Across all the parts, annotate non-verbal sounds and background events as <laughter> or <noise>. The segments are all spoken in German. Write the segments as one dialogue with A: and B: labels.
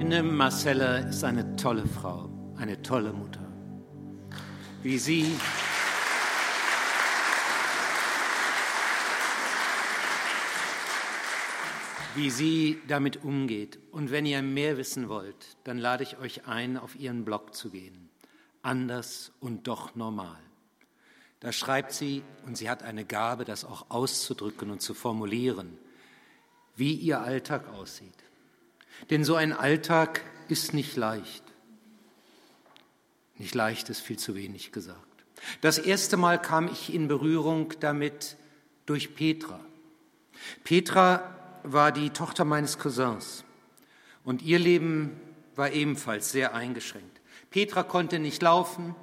A: Ine Marcella ist eine tolle Frau, eine tolle Mutter. Wie sie wie sie damit umgeht. Und wenn ihr mehr wissen wollt, dann lade ich euch ein, auf ihren Blog zu gehen. Anders und doch normal. Da schreibt sie, und sie hat eine Gabe, das auch auszudrücken und zu formulieren, wie ihr Alltag aussieht. Denn so ein Alltag ist nicht leicht. Nicht leicht ist viel zu wenig gesagt. Das erste Mal kam ich in Berührung damit durch Petra. Petra war die Tochter meines Cousins und ihr Leben war ebenfalls sehr eingeschränkt. Petra konnte nicht laufen,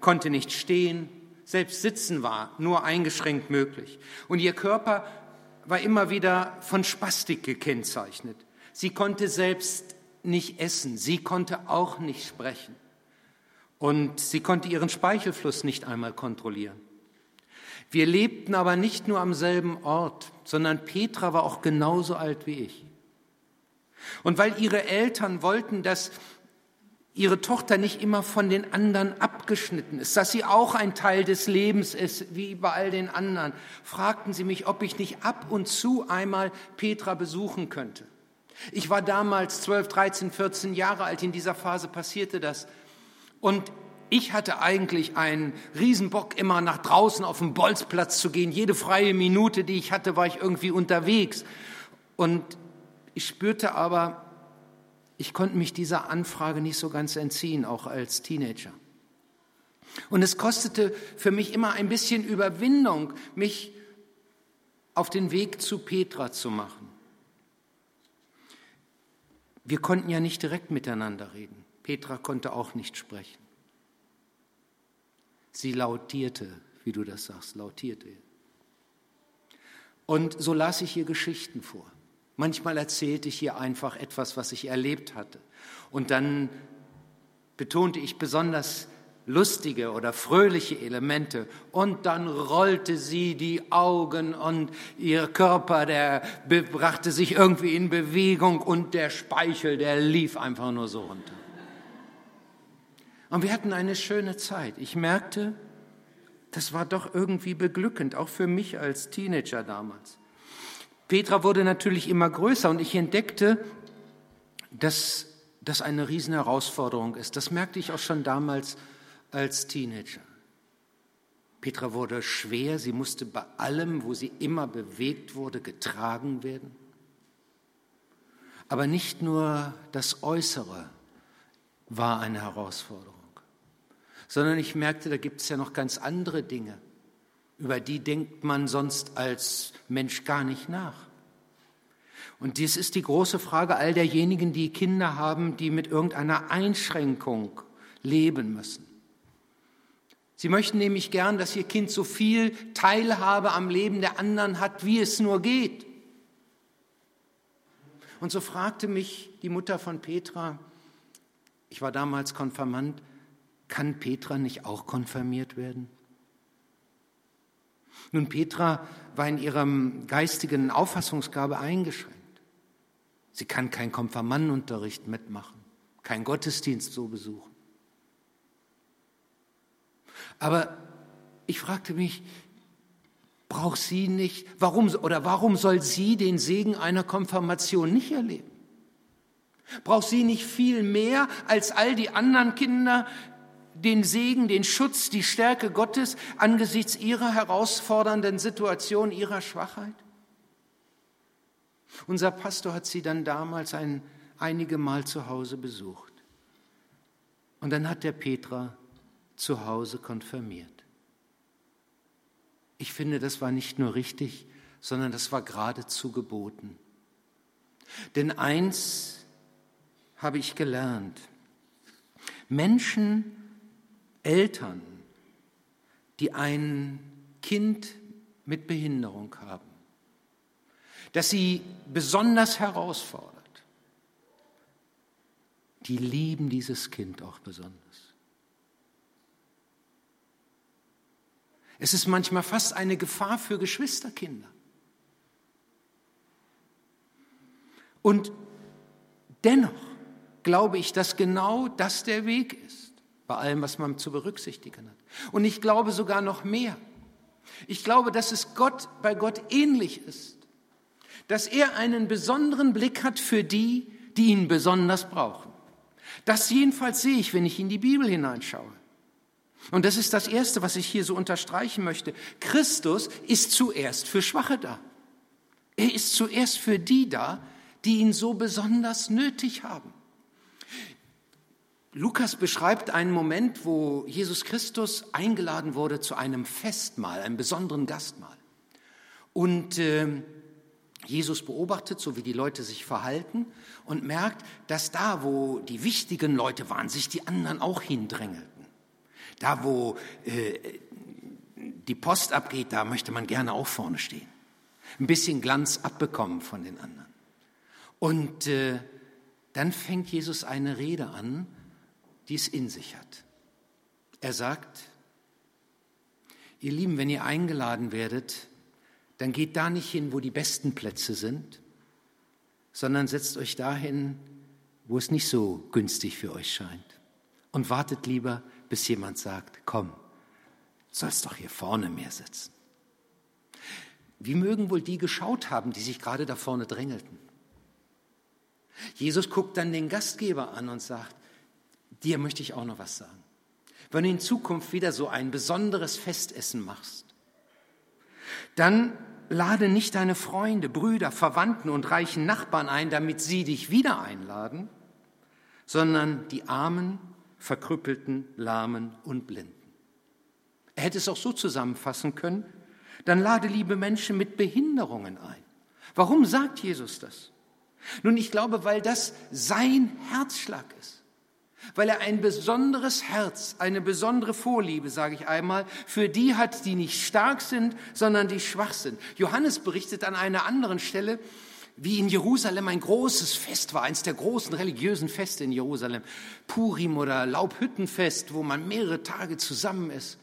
A: konnte nicht stehen, selbst sitzen war nur eingeschränkt möglich. Und ihr Körper war immer wieder von Spastik gekennzeichnet. Sie konnte selbst nicht essen, sie konnte auch nicht sprechen und sie konnte ihren Speichelfluss nicht einmal kontrollieren. Wir lebten aber nicht nur am selben Ort, sondern Petra war auch genauso alt wie ich. Und weil ihre Eltern wollten, dass ihre Tochter nicht immer von den anderen abgeschnitten ist, dass sie auch ein Teil des Lebens ist, wie bei all den anderen, fragten sie mich, ob ich nicht ab und zu einmal Petra besuchen könnte. Ich war damals 12, 13, 14 Jahre alt, in dieser Phase passierte das. Und ich hatte eigentlich einen Riesenbock, immer nach draußen auf den Bolzplatz zu gehen. Jede freie Minute, die ich hatte, war ich irgendwie unterwegs. Und ich spürte aber, ich konnte mich dieser Anfrage nicht so ganz entziehen, auch als Teenager. Und es kostete für mich immer ein bisschen Überwindung, mich auf den Weg zu Petra zu machen. Wir konnten ja nicht direkt miteinander reden. Petra konnte auch nicht sprechen. Sie lautierte, wie du das sagst, lautierte. Und so las ich ihr Geschichten vor. Manchmal erzählte ich ihr einfach etwas, was ich erlebt hatte. Und dann betonte ich besonders lustige oder fröhliche Elemente und dann rollte sie die Augen und ihr Körper, der brachte sich irgendwie in Bewegung und der Speichel, der lief einfach nur so runter. Und wir hatten eine schöne Zeit. Ich merkte, das war doch irgendwie beglückend, auch für mich als Teenager damals. Petra wurde natürlich immer größer und ich entdeckte, dass das eine riesen Herausforderung ist. Das merkte ich auch schon damals als Teenager. Petra wurde schwer, sie musste bei allem, wo sie immer bewegt wurde, getragen werden. Aber nicht nur das Äußere war eine Herausforderung sondern ich merkte, da gibt es ja noch ganz andere Dinge. Über die denkt man sonst als Mensch gar nicht nach. Und dies ist die große Frage all derjenigen, die Kinder haben, die mit irgendeiner Einschränkung leben müssen. Sie möchten nämlich gern, dass ihr Kind so viel Teilhabe am Leben der anderen hat, wie es nur geht. Und so fragte mich die Mutter von Petra, ich war damals Konfirmand, kann Petra nicht auch konfirmiert werden? Nun, Petra war in ihrem geistigen Auffassungsgabe eingeschränkt. Sie kann keinen Konfirmandenunterricht mitmachen, keinen Gottesdienst so besuchen. Aber ich fragte mich, braucht sie nicht, warum oder warum soll sie den Segen einer Konfirmation nicht erleben? Braucht sie nicht viel mehr als all die anderen Kinder, den Segen, den Schutz, die Stärke Gottes angesichts ihrer herausfordernden Situation, ihrer Schwachheit? Unser Pastor hat sie dann damals ein, einige Mal zu Hause besucht. Und dann hat der Petra zu Hause konfirmiert. Ich finde, das war nicht nur richtig, sondern das war geradezu geboten. Denn eins habe ich gelernt. Menschen Eltern, die ein Kind mit Behinderung haben, das sie besonders herausfordert, die lieben dieses Kind auch besonders. Es ist manchmal fast eine Gefahr für Geschwisterkinder. Und dennoch glaube ich, dass genau das der Weg ist, bei allem, was man zu berücksichtigen hat. Und ich glaube sogar noch mehr. Ich glaube, dass es Gott bei Gott ähnlich ist, dass er einen besonderen Blick hat für die, die ihn besonders brauchen. Das jedenfalls sehe ich, wenn ich in die Bibel hineinschaue. Und das ist das Erste, was ich hier so unterstreichen möchte. Christus ist zuerst für Schwache da. Er ist zuerst für die da, die ihn so besonders nötig haben. Lukas beschreibt einen Moment, wo Jesus Christus eingeladen wurde zu einem Festmahl, einem besonderen Gastmahl. Und äh, Jesus beobachtet, so wie die Leute sich verhalten und merkt, dass da, wo die wichtigen Leute waren, sich die anderen auch hindrängelten. Da, wo äh, die Post abgeht, da möchte man gerne auch vorne stehen. Ein bisschen Glanz abbekommen von den anderen. Und äh, dann fängt Jesus eine Rede an, die es in sich hat. Er sagt, ihr Lieben, wenn ihr eingeladen werdet, dann geht da nicht hin, wo die besten Plätze sind, sondern setzt euch dahin, wo es nicht so günstig für euch scheint. Und wartet lieber, bis jemand sagt, komm, sollst doch hier vorne mehr sitzen. Wie mögen wohl die geschaut haben, die sich gerade da vorne drängelten? Jesus guckt dann den Gastgeber an und sagt, dir möchte ich auch noch was sagen. Wenn du in Zukunft wieder so ein besonderes Festessen machst, dann lade nicht deine Freunde, Brüder, Verwandten und reichen Nachbarn ein, damit sie dich wieder einladen, sondern die Armen, Verkrüppelten, Lahmen und Blinden. Er hätte es auch so zusammenfassen können, dann lade liebe Menschen mit Behinderungen ein. Warum sagt Jesus das? Nun, ich glaube, weil das sein Herzschlag ist weil er ein besonderes Herz, eine besondere Vorliebe, sage ich einmal, für die hat, die nicht stark sind, sondern die schwach sind. Johannes berichtet an einer anderen Stelle, wie in Jerusalem ein großes Fest war, eines der großen religiösen Feste in Jerusalem, Purim oder Laubhüttenfest, wo man mehrere Tage zusammen ist.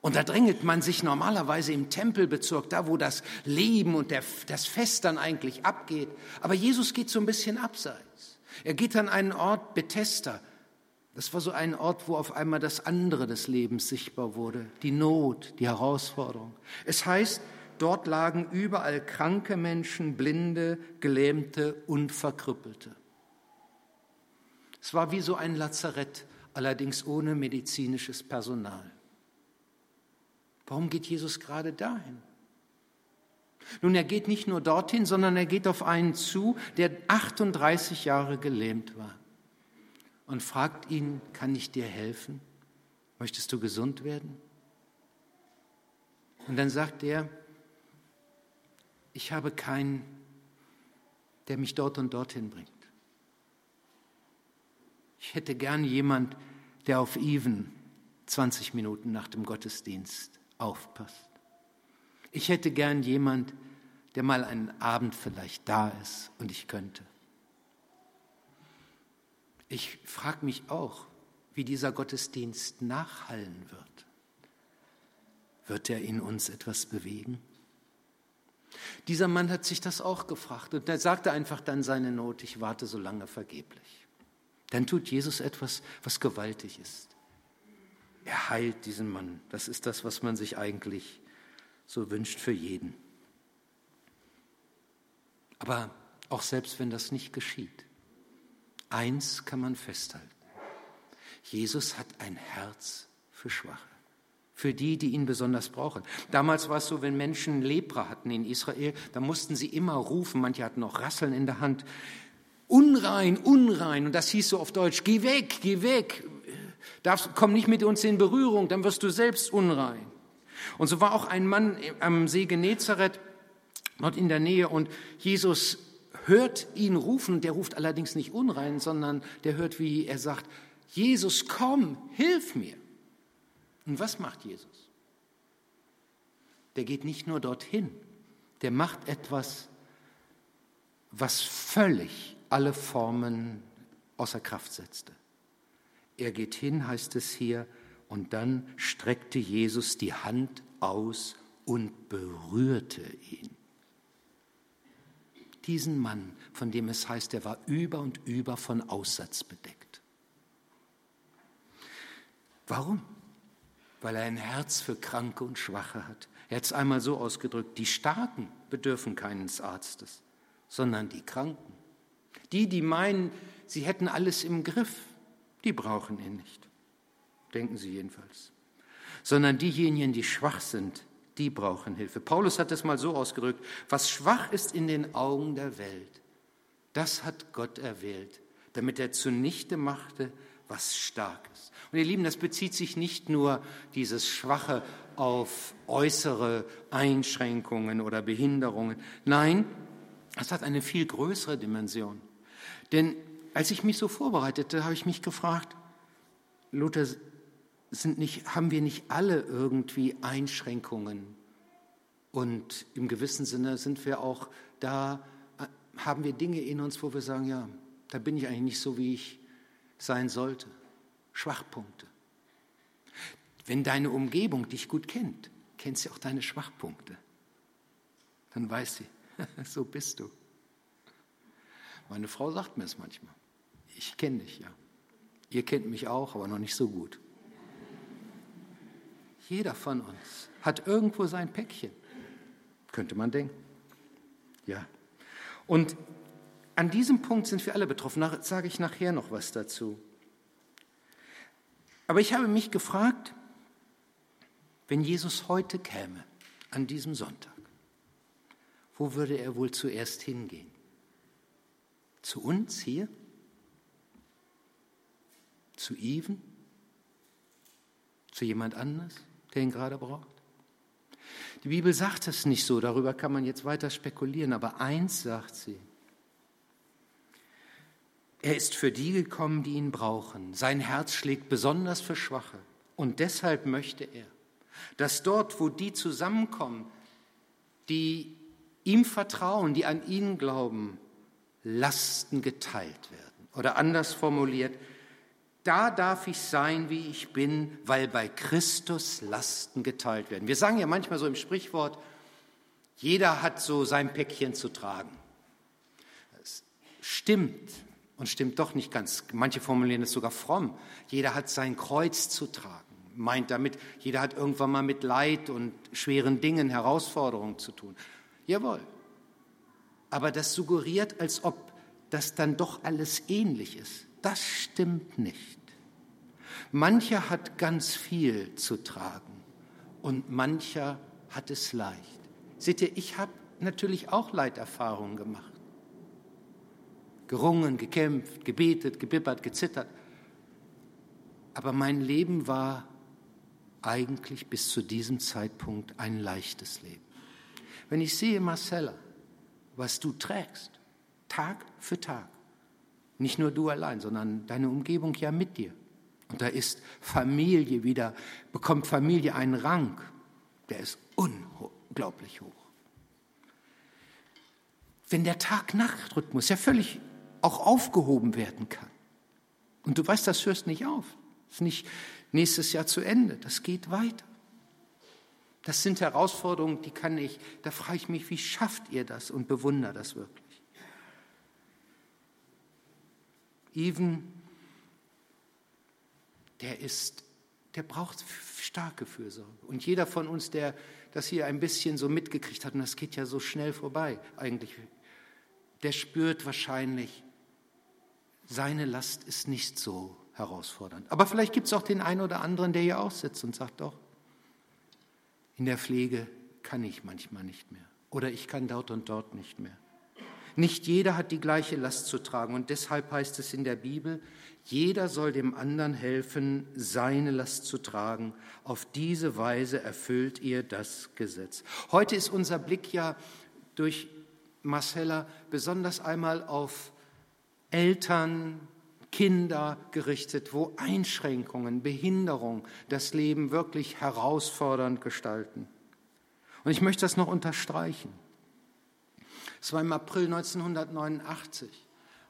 A: Und da drängelt man sich normalerweise im Tempelbezirk, da wo das Leben und der, das Fest dann eigentlich abgeht. Aber Jesus geht so ein bisschen abseits. Er geht an einen Ort Bethesda, das war so ein Ort, wo auf einmal das andere des Lebens sichtbar wurde, die Not, die Herausforderung. Es heißt, dort lagen überall kranke Menschen, Blinde, Gelähmte und Verkrüppelte. Es war wie so ein Lazarett, allerdings ohne medizinisches Personal. Warum geht Jesus gerade dahin? Nun, er geht nicht nur dorthin, sondern er geht auf einen zu, der 38 Jahre gelähmt war und fragt ihn, kann ich dir helfen? Möchtest du gesund werden? Und dann sagt er, ich habe keinen, der mich dort und dorthin bringt. Ich hätte gern jemand, der auf Even 20 Minuten nach dem Gottesdienst aufpasst. Ich hätte gern jemand, der mal einen Abend vielleicht da ist und ich könnte. Ich frage mich auch, wie dieser Gottesdienst nachhallen wird. Wird er in uns etwas bewegen? Dieser Mann hat sich das auch gefragt und er sagte einfach dann seine Not, ich warte so lange vergeblich. Dann tut Jesus etwas, was gewaltig ist. Er heilt diesen Mann. Das ist das, was man sich eigentlich so wünscht für jeden. Aber auch selbst wenn das nicht geschieht, Eins kann man festhalten. Jesus hat ein Herz für Schwache, für die, die ihn besonders brauchen. Damals war es so, wenn Menschen Lepra hatten in Israel, da mussten sie immer rufen, manche hatten auch Rasseln in der Hand, unrein, unrein, und das hieß so auf Deutsch, geh weg, geh weg, Darfst, komm nicht mit uns in Berührung, dann wirst du selbst unrein. Und so war auch ein Mann am See Genezareth, dort in der Nähe, und Jesus hört ihn rufen, der ruft allerdings nicht unrein, sondern der hört, wie er sagt, Jesus, komm, hilf mir. Und was macht Jesus? Der geht nicht nur dorthin, der macht etwas, was völlig alle Formen außer Kraft setzte. Er geht hin, heißt es hier, und dann streckte Jesus die Hand aus und berührte ihn. diesen Mann, von dem es heißt, er war über und über von Aussatz bedeckt. Warum? Weil er ein Herz für Kranke und Schwache hat. Er hat es einmal so ausgedrückt, die Starken bedürfen keines Arztes, sondern die Kranken. Die, die meinen, sie hätten alles im Griff, die brauchen ihn nicht. Denken sie jedenfalls. Sondern diejenigen, die schwach sind, die brauchen Hilfe. Paulus hat es mal so ausgedrückt, was schwach ist in den Augen der Welt, das hat Gott erwählt, damit er zunichte machte, was stark ist. Und ihr Lieben, das bezieht sich nicht nur dieses Schwache auf äußere Einschränkungen oder Behinderungen. Nein, es hat eine viel größere Dimension. Denn als ich mich so vorbereitete, habe ich mich gefragt, Luther, sind nicht, haben wir nicht alle irgendwie Einschränkungen? Und im gewissen Sinne sind wir auch da, haben wir Dinge in uns, wo wir sagen, ja, da bin ich eigentlich nicht so, wie ich sein sollte. Schwachpunkte. Wenn deine Umgebung dich gut kennt, kennt sie auch deine Schwachpunkte. Dann weiß sie, <laughs> so bist du. Meine Frau sagt mir es manchmal. Ich kenne dich ja. Ihr kennt mich auch, aber noch nicht so gut. Jeder von uns hat irgendwo sein Päckchen, könnte man denken. Ja. Und an diesem Punkt sind wir alle betroffen. Da sage ich nachher noch was dazu. Aber ich habe mich gefragt, wenn Jesus heute käme, an diesem Sonntag, wo würde er wohl zuerst hingehen? Zu uns hier? Zu Even? Zu jemand anders? der ihn gerade braucht? Die Bibel sagt es nicht so, darüber kann man jetzt weiter spekulieren, aber eins sagt sie. Er ist für die gekommen, die ihn brauchen. Sein Herz schlägt besonders für Schwache. Und deshalb möchte er, dass dort, wo die zusammenkommen, die ihm vertrauen, die an ihn glauben, Lasten geteilt werden. Oder anders formuliert, da darf ich sein, wie ich bin, weil bei Christus Lasten geteilt werden. Wir sagen ja manchmal so im Sprichwort, jeder hat so sein Päckchen zu tragen. Das stimmt und stimmt doch nicht ganz. Manche formulieren es sogar fromm. Jeder hat sein Kreuz zu tragen. Meint damit, jeder hat irgendwann mal mit Leid und schweren Dingen, Herausforderungen zu tun. Jawohl. Aber das suggeriert, als ob das dann doch alles ähnlich ist. Das stimmt nicht. Mancher hat ganz viel zu tragen und mancher hat es leicht. Seht ihr, ich habe natürlich auch Leiterfahrungen gemacht. Gerungen, gekämpft, gebetet, gebibbert, gezittert. Aber mein Leben war eigentlich bis zu diesem Zeitpunkt ein leichtes Leben. Wenn ich sehe, Marcella, was du trägst, Tag für Tag, nicht nur du allein, sondern deine Umgebung ja mit dir. Und da ist Familie wieder, bekommt Familie einen Rang, der ist unglaublich hoch. Wenn der Tag-Nacht-Rhythmus ja völlig auch aufgehoben werden kann. Und du weißt, das hörst nicht auf. Das ist nicht nächstes Jahr zu Ende. Das geht weiter. Das sind Herausforderungen, die kann ich, da frage ich mich, wie schafft ihr das und bewundere das wirklich. Even, der ist, der braucht starke Fürsorge. Und jeder von uns, der das hier ein bisschen so mitgekriegt hat, und das geht ja so schnell vorbei eigentlich, der spürt wahrscheinlich, seine Last ist nicht so herausfordernd. Aber vielleicht gibt es auch den einen oder anderen, der hier auch sitzt und sagt, doch, in der Pflege kann ich manchmal nicht mehr. Oder ich kann dort und dort nicht mehr. Nicht jeder hat die gleiche Last zu tragen und deshalb heißt es in der Bibel, jeder soll dem anderen helfen, seine Last zu tragen. Auf diese Weise erfüllt ihr das Gesetz. Heute ist unser Blick ja durch Marcella besonders einmal auf Eltern, Kinder gerichtet, wo Einschränkungen, Behinderung das Leben wirklich herausfordernd gestalten. Und ich möchte das noch unterstreichen. Es war im April 1989,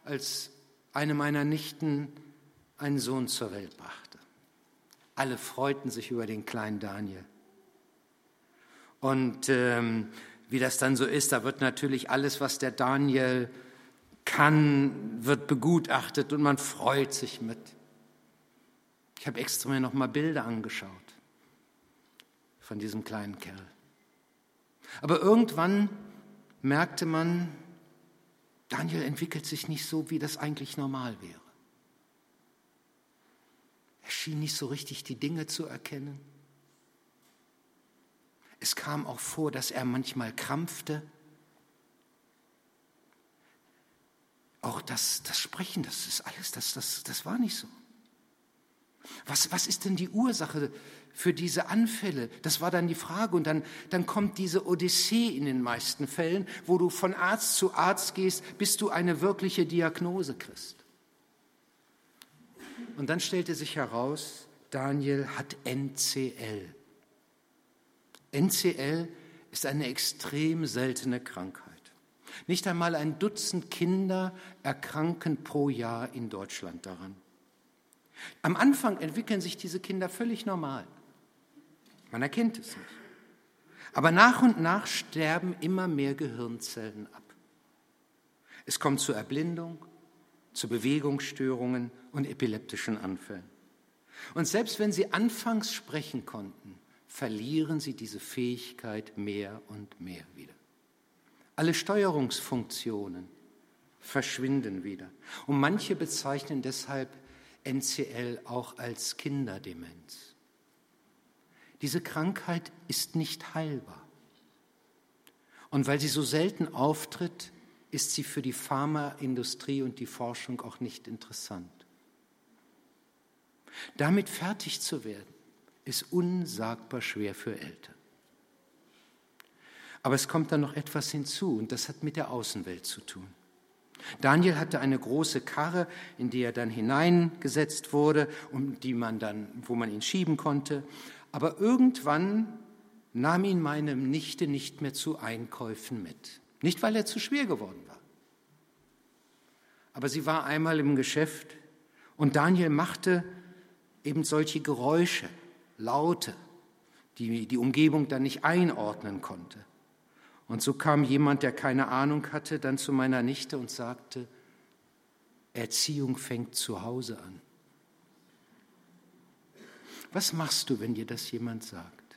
A: als eine meiner Nichten einen Sohn zur Welt brachte. Alle freuten sich über den kleinen Daniel. Und ähm, wie das dann so ist, da wird natürlich alles, was der Daniel kann, wird begutachtet und man freut sich mit. Ich habe extra mir noch mal Bilder angeschaut von diesem kleinen Kerl. Aber irgendwann merkte man, Daniel entwickelt sich nicht so, wie das eigentlich normal wäre. Er schien nicht so richtig die Dinge zu erkennen. Es kam auch vor, dass er manchmal krampfte. Auch das, das Sprechen, das ist alles, das, das, das war nicht so. Was, was ist denn die Ursache für diese Anfälle? Das war dann die Frage. Und dann, dann kommt diese Odyssee in den meisten Fällen, wo du von Arzt zu Arzt gehst, bis du eine wirkliche Diagnose kriegst. Und dann stellte sich heraus, Daniel hat NCL. NCL ist eine extrem seltene Krankheit. Nicht einmal ein Dutzend Kinder erkranken pro Jahr in Deutschland daran. Am Anfang entwickeln sich diese Kinder völlig normal. Man erkennt es nicht. Aber nach und nach sterben immer mehr Gehirnzellen ab. Es kommt zur Erblindung, zu Bewegungsstörungen und epileptischen Anfällen. Und selbst wenn sie anfangs sprechen konnten, verlieren sie diese Fähigkeit mehr und mehr wieder. Alle Steuerungsfunktionen verschwinden wieder. Und manche bezeichnen deshalb NCL auch als Kinderdemenz. Diese Krankheit ist nicht heilbar. Und weil sie so selten auftritt, ist sie für die Pharmaindustrie und die Forschung auch nicht interessant. Damit fertig zu werden, ist unsagbar schwer für Eltern. Aber es kommt dann noch etwas hinzu und das hat mit der Außenwelt zu tun. Daniel hatte eine große Karre, in die er dann hineingesetzt wurde und die man dann, wo man ihn schieben konnte. Aber irgendwann nahm ihn meine Nichte nicht mehr zu Einkäufen mit. Nicht, weil er zu schwer geworden war. Aber sie war einmal im Geschäft und Daniel machte eben solche Geräusche, Laute, die die Umgebung dann nicht einordnen konnte. Und so kam jemand, der keine Ahnung hatte, dann zu meiner Nichte und sagte, Erziehung fängt zu Hause an. Was machst du, wenn dir das jemand sagt?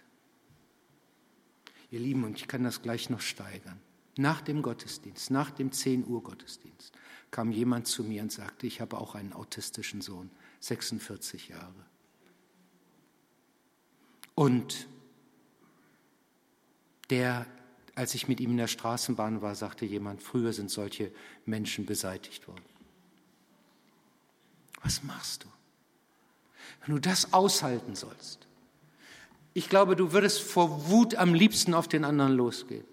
A: Ihr Lieben, und ich kann das gleich noch steigern. Nach dem Gottesdienst, nach dem 10 Uhr Gottesdienst, kam jemand zu mir und sagte, ich habe auch einen autistischen Sohn, 46 Jahre. Und der, als ich mit ihm in der Straßenbahn war, sagte jemand, früher sind solche Menschen beseitigt worden. Was machst du, wenn du das aushalten sollst? Ich glaube, du würdest vor Wut am liebsten auf den anderen losgehen.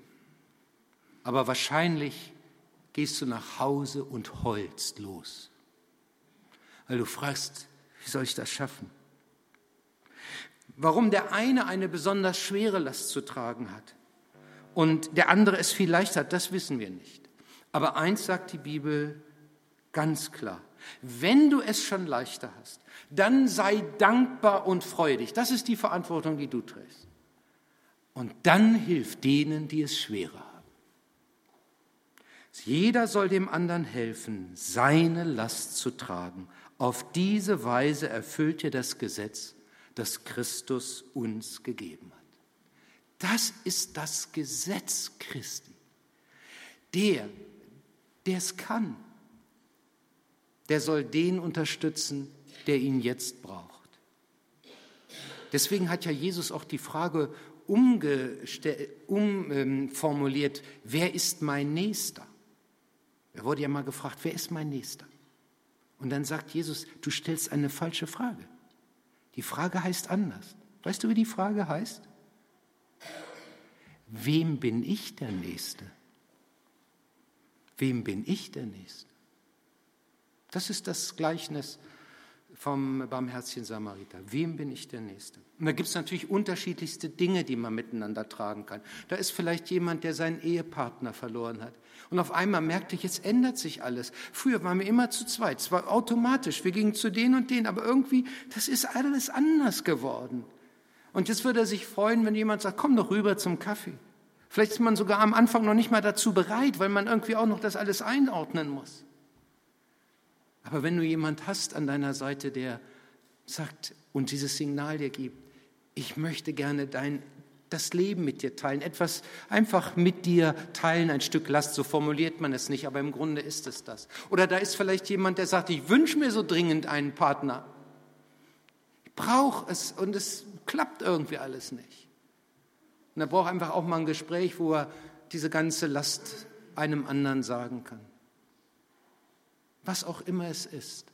A: Aber wahrscheinlich gehst du nach Hause und heulst los, weil du fragst, wie soll ich das schaffen? Warum der eine eine besonders schwere Last zu tragen hat und der andere es viel leichter hat, das wissen wir nicht. Aber eins sagt die Bibel ganz klar. Wenn du es schon leichter hast, dann sei dankbar und freudig. Das ist die Verantwortung, die du trägst. Und dann hilf denen, die es schwerer haben. Jeder soll dem anderen helfen, seine Last zu tragen. Auf diese Weise erfüllt ihr das Gesetz das Christus uns gegeben hat. Das ist das Gesetz Christi. Der, der es kann, der soll den unterstützen, der ihn jetzt braucht. Deswegen hat ja Jesus auch die Frage umformuliert, um, wer ist mein Nächster? Er wurde ja mal gefragt, wer ist mein Nächster? Und dann sagt Jesus, du stellst eine falsche Frage. Die Frage heißt anders. Weißt du, wie die Frage heißt? Wem bin ich der Nächste? Wem bin ich der Nächste? Das ist das Gleichnis vom barmherzigen Samariter. Wem bin ich der Nächste? Und da gibt es natürlich unterschiedlichste Dinge, die man miteinander tragen kann. Da ist vielleicht jemand, der seinen Ehepartner verloren hat. Und auf einmal merkte ich, jetzt ändert sich alles. Früher waren wir immer zu zweit, zwar automatisch, wir gingen zu denen und denen, aber irgendwie, das ist alles anders geworden. Und jetzt würde er sich freuen, wenn jemand sagt, komm doch rüber zum Kaffee. Vielleicht ist man sogar am Anfang noch nicht mal dazu bereit, weil man irgendwie auch noch das alles einordnen muss. Aber wenn du jemand hast an deiner Seite, der sagt und dieses Signal dir gibt, ich möchte gerne dein, das Leben mit dir teilen, etwas einfach mit dir teilen, ein Stück Last, so formuliert man es nicht, aber im Grunde ist es das. Oder da ist vielleicht jemand, der sagt, ich wünsche mir so dringend einen Partner. Ich brauche es und es klappt irgendwie alles nicht. Und er braucht einfach auch mal ein Gespräch, wo er diese ganze Last einem anderen sagen kann. Was auch immer es ist.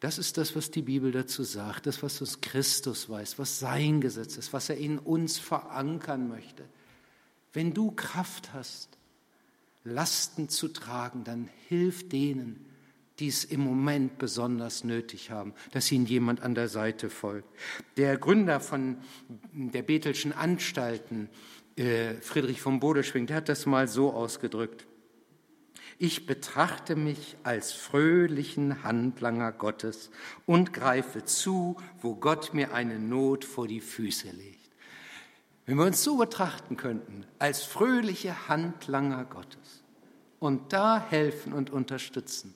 A: Das ist das, was die Bibel dazu sagt, das, was uns Christus weiß, was sein Gesetz ist, was er in uns verankern möchte. Wenn du Kraft hast, Lasten zu tragen, dann hilf denen, die es im Moment besonders nötig haben, dass ihnen jemand an der Seite folgt. Der Gründer von der Bethelschen Anstalten, äh, Friedrich von Bodeschwing, der hat das mal so ausgedrückt. Ich betrachte mich als fröhlichen Handlanger Gottes und greife zu, wo Gott mir eine Not vor die Füße legt. Wenn wir uns so betrachten könnten, als fröhliche Handlanger Gottes und da helfen und unterstützen,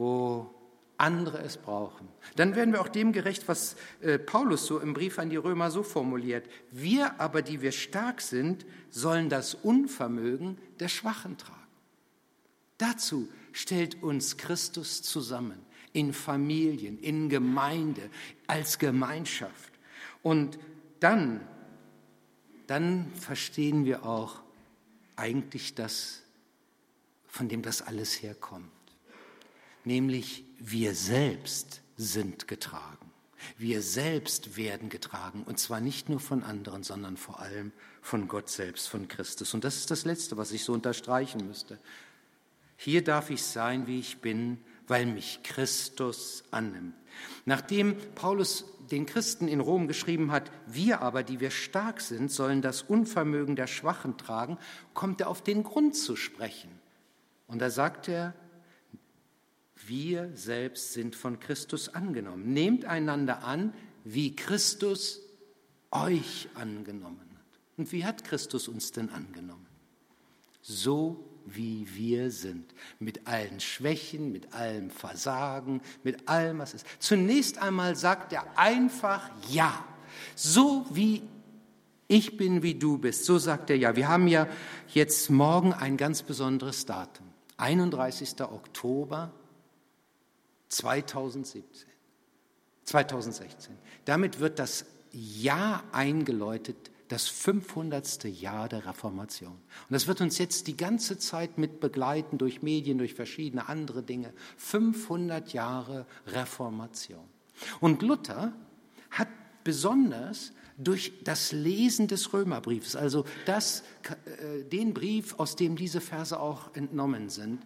A: wo andere es brauchen. Dann werden wir auch dem gerecht, was äh, Paulus so im Brief an die Römer so formuliert. Wir aber, die wir stark sind, sollen das Unvermögen der Schwachen tragen. Dazu stellt uns Christus zusammen, in Familien, in Gemeinde, als Gemeinschaft. Und dann, dann verstehen wir auch eigentlich das, von dem das alles herkommt nämlich wir selbst sind getragen. Wir selbst werden getragen, und zwar nicht nur von anderen, sondern vor allem von Gott selbst, von Christus. Und das ist das Letzte, was ich so unterstreichen müsste. Hier darf ich sein, wie ich bin, weil mich Christus annimmt. Nachdem Paulus den Christen in Rom geschrieben hat, wir aber, die wir stark sind, sollen das Unvermögen der Schwachen tragen, kommt er auf den Grund zu sprechen. Und da sagt er, wir selbst sind von Christus angenommen. Nehmt einander an, wie Christus euch angenommen hat. Und wie hat Christus uns denn angenommen? So wie wir sind, mit allen Schwächen, mit allem Versagen, mit allem, was ist. Zunächst einmal sagt er einfach Ja. So wie ich bin, wie du bist, so sagt er Ja. Wir haben ja jetzt morgen ein ganz besonderes Datum, 31. Oktober 2017, 2016. Damit wird das Jahr eingeläutet, das 500. Jahr der Reformation. Und das wird uns jetzt die ganze Zeit mit begleiten durch Medien, durch verschiedene andere Dinge. 500 Jahre Reformation. Und Luther hat besonders durch das Lesen des Römerbriefs, also das, äh, den Brief, aus dem diese Verse auch entnommen sind,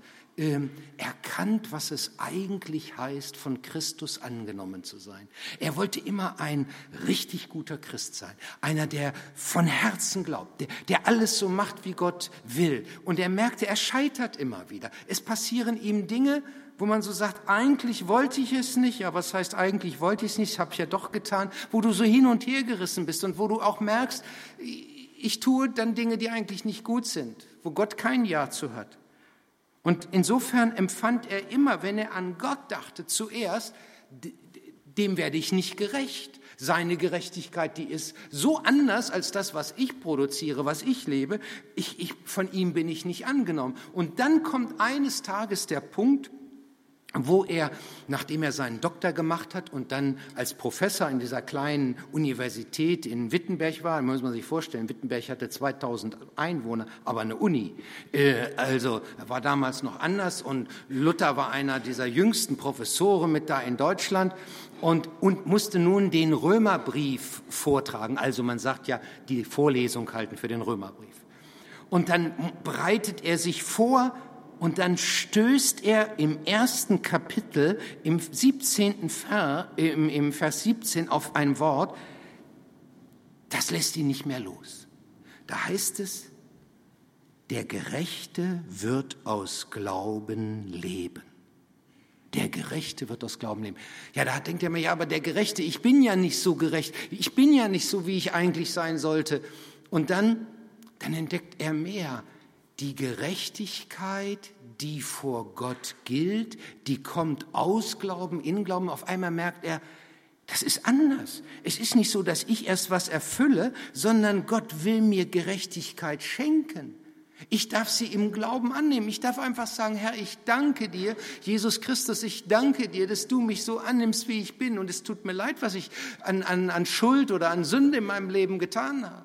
A: erkannt, was es eigentlich heißt, von Christus angenommen zu sein. Er wollte immer ein richtig guter Christ sein, einer, der von Herzen glaubt, der, der alles so macht, wie Gott will. Und er merkte, er scheitert immer wieder. Es passieren ihm Dinge, wo man so sagt, eigentlich wollte ich es nicht, ja, was heißt eigentlich wollte ich es nicht, habe ich ja doch getan, wo du so hin und her gerissen bist und wo du auch merkst, ich tue dann Dinge, die eigentlich nicht gut sind, wo Gott kein Ja zu hat. Und insofern empfand er immer, wenn er an Gott dachte, zuerst, dem werde ich nicht gerecht. Seine Gerechtigkeit, die ist so anders als das, was ich produziere, was ich lebe. Ich, ich, von ihm bin ich nicht angenommen. Und dann kommt eines Tages der Punkt, wo er, nachdem er seinen Doktor gemacht hat und dann als Professor in dieser kleinen Universität in Wittenberg war, muss man sich vorstellen, Wittenberg hatte 2000 Einwohner, aber eine Uni. Äh, also war damals noch anders und Luther war einer dieser jüngsten Professoren mit da in Deutschland und, und musste nun den Römerbrief vortragen. Also man sagt ja, die Vorlesung halten für den Römerbrief. Und dann bereitet er sich vor, und dann stößt er im ersten Kapitel, im 17. Vers, im, im Vers 17 auf ein Wort, das lässt ihn nicht mehr los. Da heißt es, der Gerechte wird aus Glauben leben. Der Gerechte wird aus Glauben leben. Ja, da denkt er mir, ja, aber der Gerechte, ich bin ja nicht so gerecht. Ich bin ja nicht so, wie ich eigentlich sein sollte. Und dann, dann entdeckt er mehr. Die Gerechtigkeit, die vor Gott gilt, die kommt aus Glauben, in Glauben. Auf einmal merkt er, das ist anders. Es ist nicht so, dass ich erst was erfülle, sondern Gott will mir Gerechtigkeit schenken. Ich darf sie im Glauben annehmen. Ich darf einfach sagen, Herr, ich danke dir, Jesus Christus, ich danke dir, dass du mich so annimmst, wie ich bin. Und es tut mir leid, was ich an, an, an Schuld oder an Sünde in meinem Leben getan habe.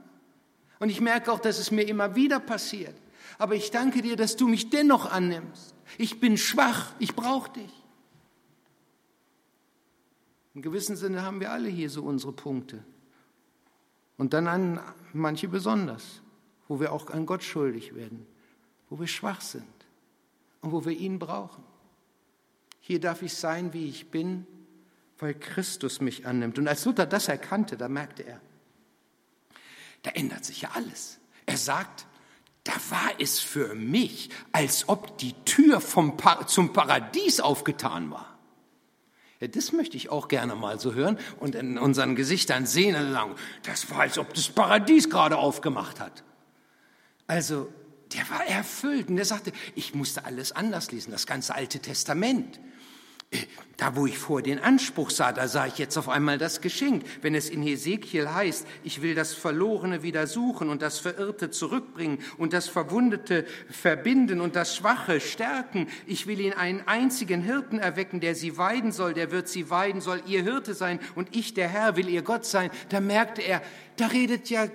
A: Und ich merke auch, dass es mir immer wieder passiert. Aber ich danke dir, dass du mich dennoch annimmst. Ich bin schwach, ich brauche dich. In gewissem Sinne haben wir alle hier so unsere Punkte. Und dann an manche besonders wo wir auch an Gott schuldig werden, wo wir schwach sind und wo wir ihn brauchen. Hier darf ich sein, wie ich bin, weil Christus mich annimmt. Und als Luther das erkannte, da merkte er, da ändert sich ja alles. Er sagt, da war es für mich, als ob die Tür vom pa zum Paradies aufgetan war. Ja, das möchte ich auch gerne mal so hören und in unseren Gesichtern sehen und sagen, das war, als ob das Paradies gerade aufgemacht hat. Also, der war erfüllt und der sagte, ich musste alles anders lesen, das ganze Alte Testament. Da, wo ich vor den Anspruch sah, da sah ich jetzt auf einmal das Geschenk. Wenn es in Hesekiel heißt, ich will das Verlorene wieder suchen und das Verirrte zurückbringen und das Verwundete verbinden und das Schwache stärken. Ich will ihnen einen einzigen Hirten erwecken, der sie weiden soll, der wird sie weiden, soll ihr Hirte sein und ich, der Herr, will ihr Gott sein. Da merkte er, da redet ja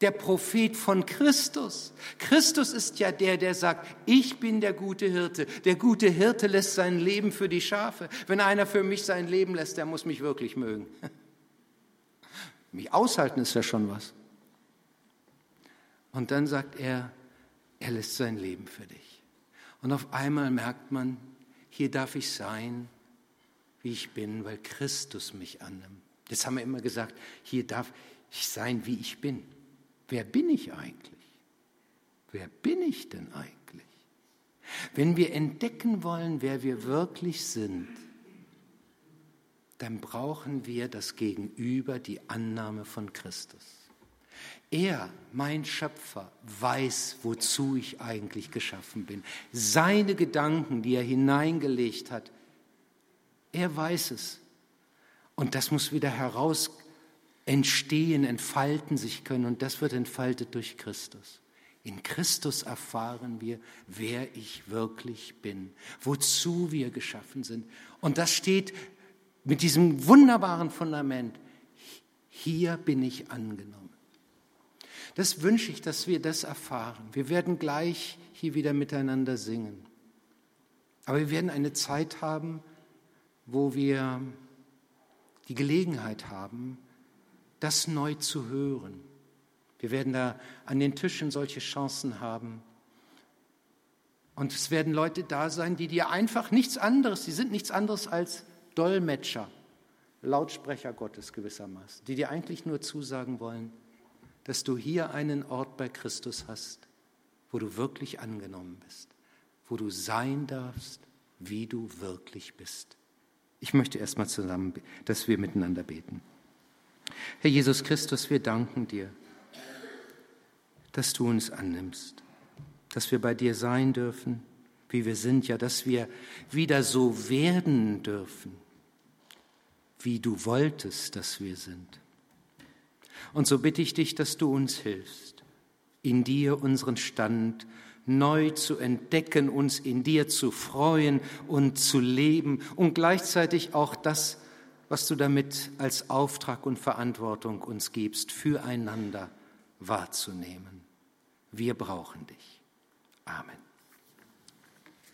A: der Prophet von Christus. Christus ist ja der, der sagt, ich bin der gute Hirte. Der gute Hirte lässt sein Leben für die Schafe. Wenn einer für mich sein Leben lässt, der muss mich wirklich mögen. <laughs> Mich aushalten ist ja schon was. Und dann sagt er, er lässt sein Leben für dich. Und auf einmal merkt man, hier darf ich sein, wie ich bin, weil Christus mich annimmt. Das haben wir immer gesagt, hier darf ich sein, wie ich bin. Wer bin ich eigentlich? Wer bin ich denn eigentlich? Wenn wir entdecken wollen, wer wir wirklich sind, dann brauchen wir das Gegenüber, die Annahme von Christus. Er, mein Schöpfer, weiß, wozu ich eigentlich geschaffen bin. Seine Gedanken, die er hineingelegt hat, er weiß es. Und das muss wieder herauskommen entstehen, entfalten sich können. Und das wird entfaltet durch Christus. In Christus erfahren wir, wer ich wirklich bin, wozu wir geschaffen sind. Und das steht mit diesem wunderbaren Fundament. Hier bin ich angenommen. Das wünsche ich, dass wir das erfahren. Wir werden gleich hier wieder miteinander singen. Aber wir werden eine Zeit haben, wo wir die Gelegenheit haben, das neu zu hören. Wir werden da an den Tischen solche Chancen haben. Und es werden Leute da sein, die dir einfach nichts anderes, die sind nichts anderes als Dolmetscher, Lautsprecher Gottes gewissermaßen, die dir eigentlich nur zusagen wollen, dass du hier einen Ort bei Christus hast, wo du wirklich angenommen bist, wo du sein darfst, wie du wirklich bist. Ich möchte erstmal zusammen, dass wir miteinander beten. Herr Jesus Christus, wir danken dir, dass du uns annimmst, dass wir bei dir sein dürfen, wie wir sind, ja, dass wir wieder so werden dürfen, wie du wolltest, dass wir sind. Und so bitte ich dich, dass du uns hilfst, in dir unseren Stand neu zu entdecken, uns in dir zu freuen und zu leben und gleichzeitig auch das was du damit als Auftrag und Verantwortung uns gibst, füreinander wahrzunehmen. Wir brauchen dich. Amen.